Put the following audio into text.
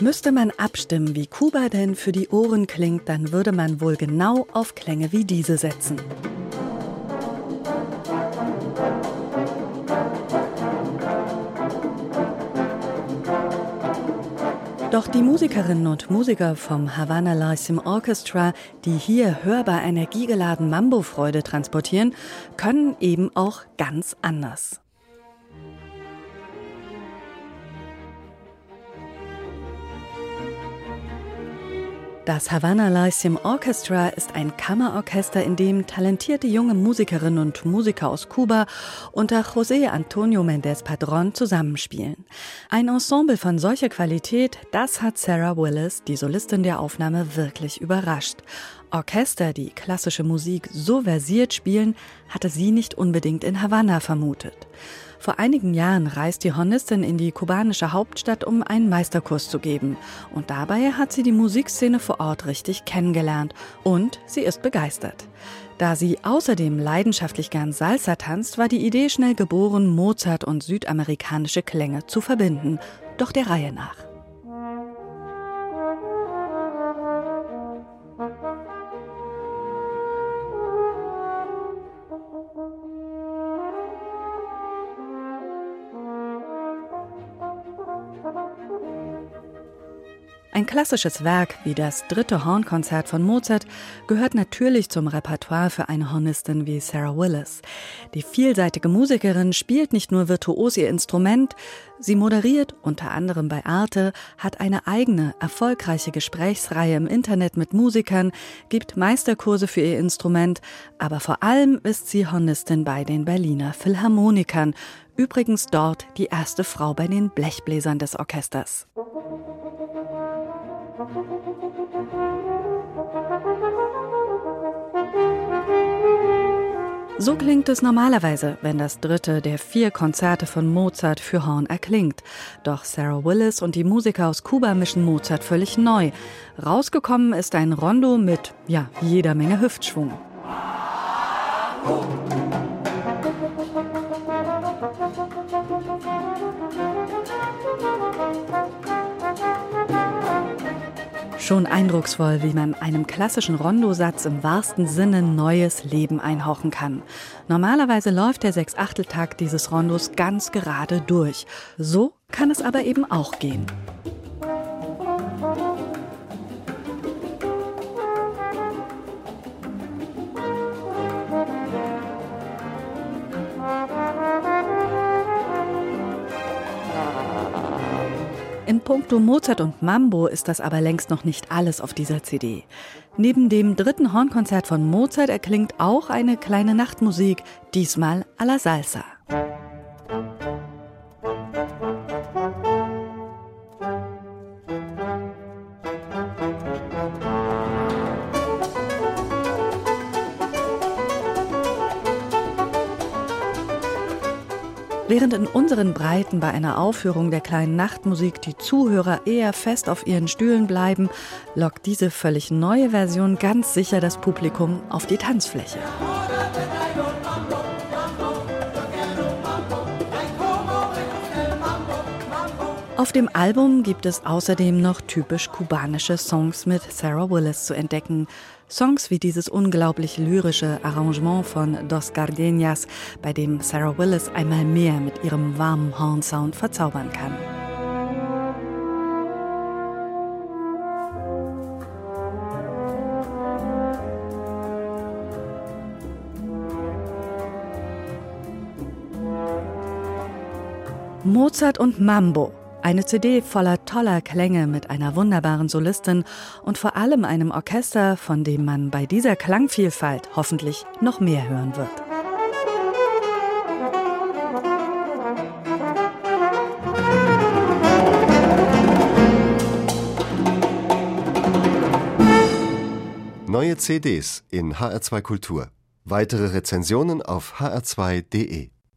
Müsste man abstimmen, wie Kuba denn für die Ohren klingt, dann würde man wohl genau auf Klänge wie diese setzen. Doch die Musikerinnen und Musiker vom Havana Lyceum Orchestra, die hier hörbar energiegeladen Mambo-Freude transportieren, können eben auch ganz anders. Das Havana Lyceum Orchestra ist ein Kammerorchester, in dem talentierte junge Musikerinnen und Musiker aus Kuba unter José Antonio Méndez Padrón zusammenspielen. Ein Ensemble von solcher Qualität, das hat Sarah Willis, die Solistin der Aufnahme, wirklich überrascht. Orchester, die klassische Musik so versiert spielen, hatte sie nicht unbedingt in Havanna vermutet. Vor einigen Jahren reist die Hornistin in die kubanische Hauptstadt, um einen Meisterkurs zu geben. Und dabei hat sie die Musikszene vor Ort richtig kennengelernt. Und sie ist begeistert. Da sie außerdem leidenschaftlich gern Salsa tanzt, war die Idee schnell geboren, Mozart und südamerikanische Klänge zu verbinden. Doch der Reihe nach. Ein klassisches Werk wie das dritte Hornkonzert von Mozart gehört natürlich zum Repertoire für eine Hornistin wie Sarah Willis. Die vielseitige Musikerin spielt nicht nur virtuos ihr Instrument, sie moderiert unter anderem bei Arte, hat eine eigene, erfolgreiche Gesprächsreihe im Internet mit Musikern, gibt Meisterkurse für ihr Instrument, aber vor allem ist sie Hornistin bei den Berliner Philharmonikern, übrigens dort die erste Frau bei den Blechbläsern des Orchesters. So klingt es normalerweise, wenn das dritte der vier Konzerte von Mozart für Horn erklingt. Doch Sarah Willis und die Musiker aus Kuba mischen Mozart völlig neu. Rausgekommen ist ein Rondo mit, ja, jeder Menge Hüftschwung. Oh. Schon eindrucksvoll, wie man einem klassischen Rondosatz im wahrsten Sinne neues Leben einhauchen kann. Normalerweise läuft der Sechsachteltakt dieses Rondos ganz gerade durch. So kann es aber eben auch gehen. In puncto Mozart und Mambo ist das aber längst noch nicht alles auf dieser CD. Neben dem dritten Hornkonzert von Mozart erklingt auch eine kleine Nachtmusik, diesmal à la Salsa. Während in unseren Breiten bei einer Aufführung der kleinen Nachtmusik die Zuhörer eher fest auf ihren Stühlen bleiben, lockt diese völlig neue Version ganz sicher das Publikum auf die Tanzfläche. Auf dem Album gibt es außerdem noch typisch kubanische Songs mit Sarah Willis zu entdecken. Songs wie dieses unglaublich lyrische Arrangement von Dos Gardenias, bei dem Sarah Willis einmal mehr mit ihrem warmen Hornsound verzaubern kann. Mozart und Mambo eine CD voller toller Klänge mit einer wunderbaren Solistin und vor allem einem Orchester, von dem man bei dieser Klangvielfalt hoffentlich noch mehr hören wird. Neue CDs in HR2 Kultur. Weitere Rezensionen auf hr2.de